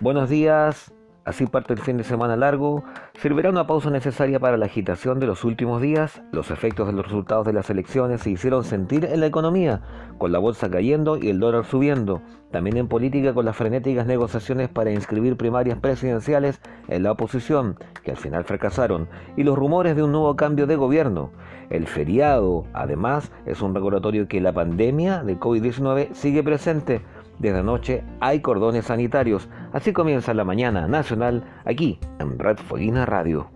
Buenos días, así parte el fin de semana largo. Servirá una pausa necesaria para la agitación de los últimos días. Los efectos de los resultados de las elecciones se hicieron sentir en la economía, con la bolsa cayendo y el dólar subiendo. También en política con las frenéticas negociaciones para inscribir primarias presidenciales en la oposición, que al final fracasaron, y los rumores de un nuevo cambio de gobierno. El feriado, además, es un recordatorio que la pandemia de COVID-19 sigue presente desde anoche hay cordones sanitarios. Así comienza la mañana nacional aquí en Red Foguina Radio.